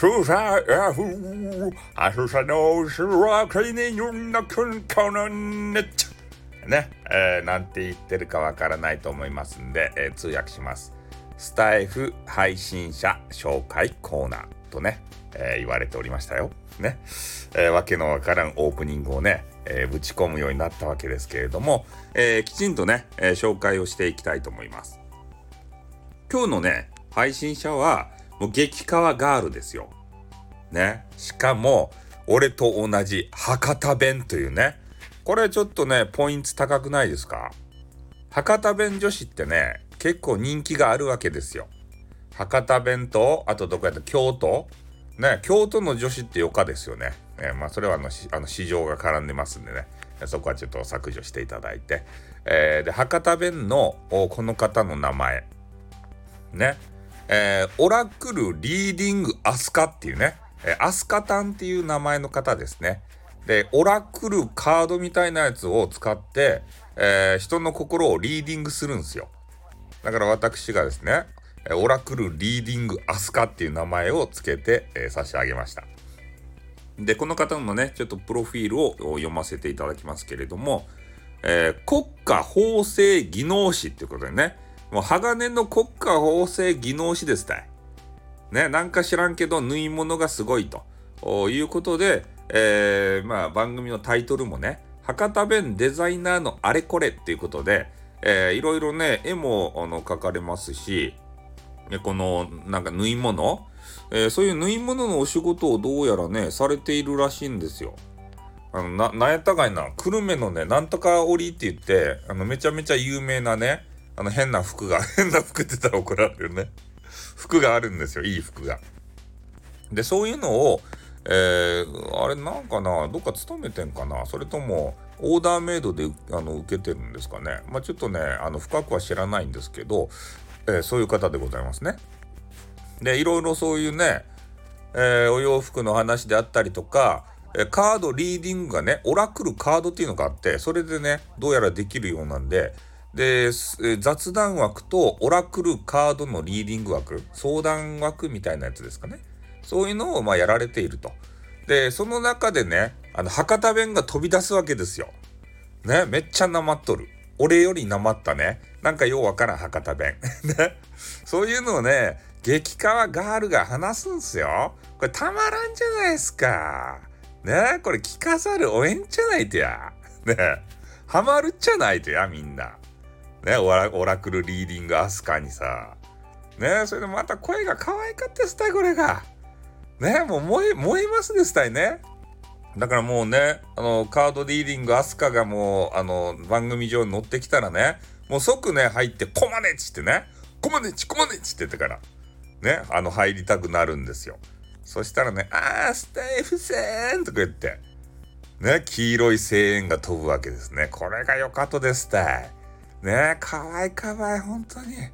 スサヤフアスサのスワクリネユンのクンコノネッチね、えー、なんて言ってるかわからないと思いますんで、えー、通訳します。スタイフ配信者紹介コーナーとね、えー、言われておりましたよ。ね。えー、わけのわからんオープニングをね、えー、ぶち込むようになったわけですけれども、えきちんとね、え紹介をしていきたいと思います。今日のね、配信者は、もう激川ガールですよ。ね。しかも、俺と同じ博多弁というね。これちょっとね、ポイント高くないですか？博多弁女子ってね、結構人気があるわけですよ。博多弁と、あとどこやった？京都？ね、京都の女子って余暇ですよね。えー、まあ、それはあの、あの市場が絡んでますんでね、そこはちょっと削除していただいて。えー、で、博多弁のこの方の名前。ね。えー、オラクルリーディングアスカっていうね、え、アスカタンっていう名前の方ですね。で、オラクルカードみたいなやつを使って、えー、人の心をリーディングするんですよ。だから私がですね、オラクルリーディングアスカっていう名前を付けて、えー、差し上げました。で、この方のね、ちょっとプロフィールを読ませていただきますけれども、えー、国家法制技能士っていうことでね、もう鋼の国家法制技能士ですたい。ね、なんか知らんけど縫い物がすごいということで、えー、まあ番組のタイトルもね、博多弁デザイナーのあれこれっていうことで、えー、いろいろね、絵もあの描かれますし、このなんか縫い物、えー、そういう縫い物のお仕事をどうやらね、されているらしいんですよ。あの、な、なんやったかいな、久留米のね、なんとか織って言って、あの、めちゃめちゃ有名なね、あの、変な服が、変な服って言ったら怒られるね。服があるんですよ、いい服が。で、そういうのを、えー、あれなんかな、どっか勤めてんかな、それとも、オーダーメイドであの受けてるんですかね？まあ、ちょっとね、あの深くは知らないんですけど、えー、そういう方でございますね。で、いろいろそういうね、えー、お洋服の話であったりとか、えカードリーディングがね、オラクルカードっていうのがあって、それでね、どうやらできるようなんで、で、雑談枠とオラクルカードのリーディング枠、相談枠みたいなやつですかね。そういうのをまあやられていると。で、その中でね、あの、博多弁が飛び出すわけですよ。ね、めっちゃなまっとる。俺よりなまったね。なんかようわからん博多弁。ね。そういうのをね、激川ガールが話すんすよ。これたまらんじゃないですか。ね。これ聞かざるをえんじゃないとや。ね。ハマるっちゃないとや、みんな。ね。オラオラクルリーディングアスカにさ。ね。それでまた声が可愛かったですたい、これが。ね。もう燃え、燃えますですたいね。だからもうね、あの、カードリーディングアスカがもう、あの、番組上に乗ってきたらね、もう即ね、入って、コマネチってね、コマネチ、コマネチって言ってから、ね、あの、入りたくなるんですよ。そしたらね、あー、スタイフせーんとか言って、ね、黄色い声援が飛ぶわけですね。これが良かったですたい。ねえ、かわいかわい、本当に。ね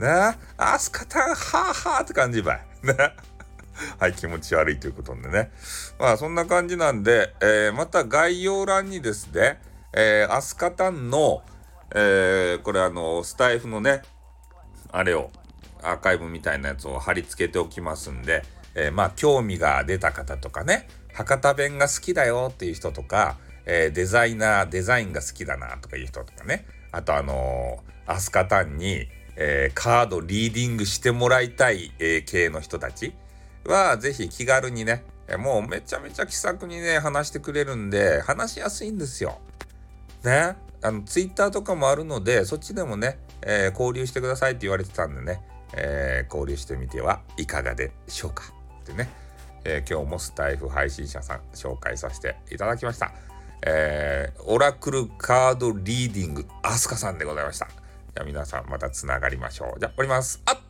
え、アスカタン、はーはーって感じばい。ね。はい、気持ち悪いということでね。まあ、そんな感じなんで、えー、また概要欄にですね、えー、アスカタンの、えー、これあの、スタイフのね、あれを、アーカイブみたいなやつを貼り付けておきますんで、えー、まあ、興味が出た方とかね、博多弁が好きだよっていう人とか、えー、デザイナー、デザインが好きだなとかいう人とかね、あとあのー、アスカタンに、えー、カードリーディングしてもらいたい、えー、系の人たち、は、ぜひ気軽にね、もうめちゃめちゃ気さくにね、話してくれるんで、話しやすいんですよ。ね。あの、ツイッターとかもあるので、そっちでもね、えー、交流してくださいって言われてたんでね、えー、交流してみてはいかがでしょうか。ってね、えー、今日もスタエフ配信者さん紹介させていただきました。えー、オラクルカードリーディング、アスカさんでございました。じゃあ皆さんまたつながりましょう。じゃあ、おります。あっ